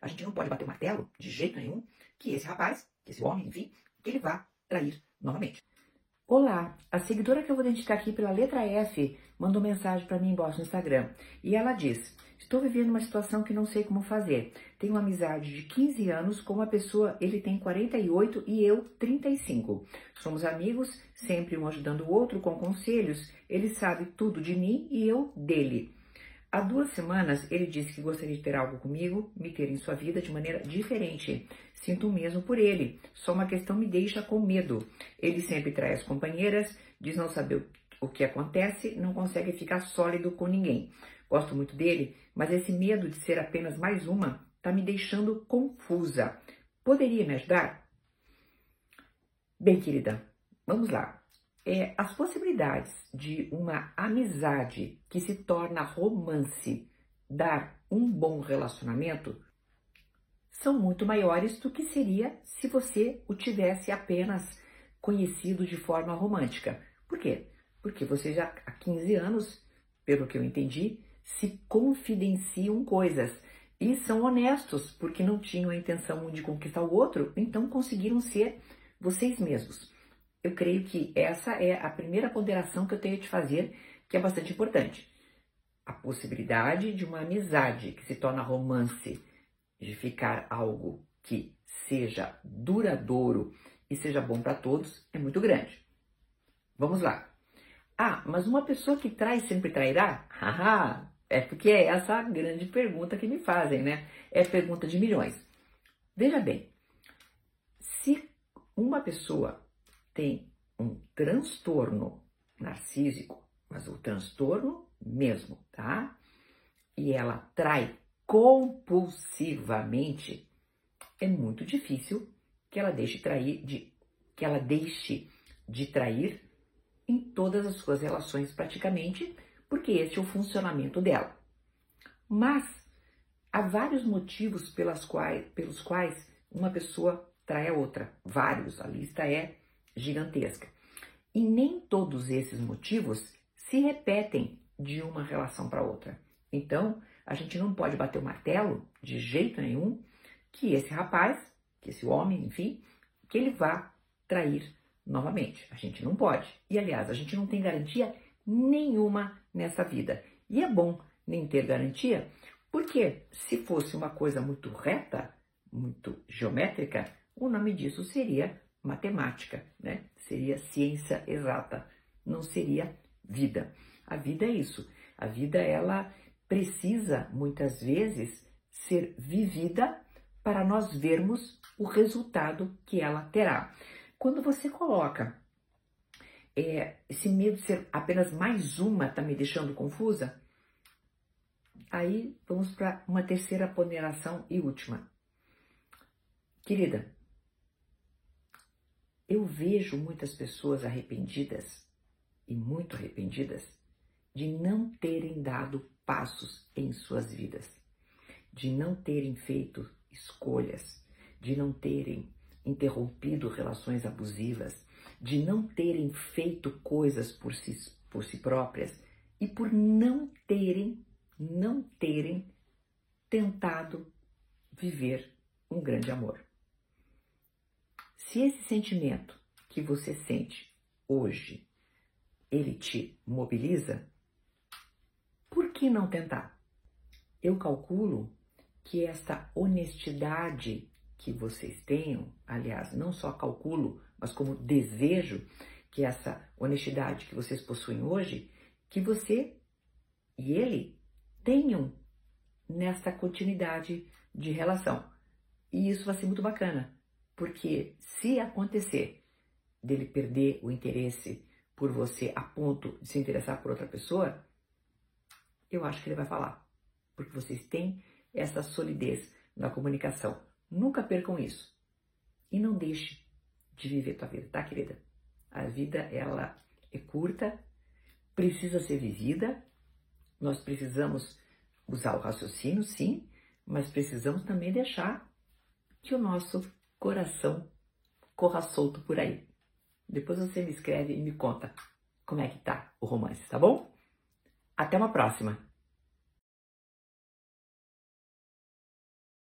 A gente não pode bater o martelo, de jeito nenhum, que esse rapaz, que esse homem, enfim, que ele vá trair novamente. Olá, a seguidora que eu vou identificar aqui pela letra F mandou mensagem para mim embaixo no Instagram. E ela diz: Estou vivendo uma situação que não sei como fazer. Tenho uma amizade de 15 anos com uma pessoa, ele tem 48 e eu 35. Somos amigos, sempre um ajudando o outro com conselhos. Ele sabe tudo de mim e eu dele. Há duas semanas ele disse que gostaria de ter algo comigo, me ter em sua vida de maneira diferente. Sinto o mesmo por ele, só uma questão me deixa com medo. Ele sempre trai as companheiras, diz não saber o que acontece, não consegue ficar sólido com ninguém. Gosto muito dele, mas esse medo de ser apenas mais uma está me deixando confusa. Poderia me ajudar? Bem, querida, vamos lá é, as possibilidades de uma amizade que se torna romance dar um bom relacionamento são muito maiores do que seria se você o tivesse apenas conhecido de forma romântica. Por quê? Porque você já há 15 anos, pelo que eu entendi, se confidenciam coisas e são honestos porque não tinham a intenção de conquistar o outro, então conseguiram ser vocês mesmos eu creio que essa é a primeira ponderação que eu tenho de fazer, que é bastante importante. A possibilidade de uma amizade que se torna romance, de ficar algo que seja duradouro e seja bom para todos, é muito grande. Vamos lá. Ah, mas uma pessoa que trai sempre trairá? Haha, é porque é essa a grande pergunta que me fazem, né? É pergunta de milhões. Veja bem, se uma pessoa tem um transtorno narcísico, mas o transtorno mesmo, tá? E ela trai compulsivamente, é muito difícil que ela deixe trair de que ela deixe de trair em todas as suas relações praticamente, porque esse é o funcionamento dela. Mas há vários motivos pelas quais, pelos quais uma pessoa trai a outra. Vários, a lista é gigantesca. E nem todos esses motivos se repetem de uma relação para outra. Então, a gente não pode bater o martelo de jeito nenhum que esse rapaz, que esse homem, enfim, que ele vá trair novamente. A gente não pode. E aliás, a gente não tem garantia nenhuma nessa vida. E é bom nem ter garantia, porque se fosse uma coisa muito reta, muito geométrica, o nome disso seria matemática, né? Seria ciência exata, não seria vida. A vida é isso. A vida ela precisa muitas vezes ser vivida para nós vermos o resultado que ela terá. Quando você coloca é, esse medo de ser apenas mais uma está me deixando confusa, aí vamos para uma terceira ponderação e última. Querida, eu vejo muitas pessoas arrependidas e muito arrependidas de não terem dado passos em suas vidas, de não terem feito escolhas, de não terem interrompido relações abusivas, de não terem feito coisas por si, por si próprias e por não terem, não terem tentado viver um grande amor. Se esse sentimento que você sente hoje, ele te mobiliza, por que não tentar? Eu calculo que esta honestidade que vocês tenham, aliás, não só calculo, mas como desejo que essa honestidade que vocês possuem hoje, que você e ele tenham nesta continuidade de relação. E isso vai ser muito bacana, porque se acontecer dele perder o interesse por você a ponto de se interessar por outra pessoa, eu acho que ele vai falar. Porque vocês têm essa solidez na comunicação. Nunca percam isso. E não deixe de viver tua vida, tá, querida? A vida, ela é curta, precisa ser vivida. Nós precisamos usar o raciocínio, sim, mas precisamos também deixar que o nosso coração corra solto por aí. Depois você me escreve e me conta como é que tá o romance, tá bom? Até uma próxima!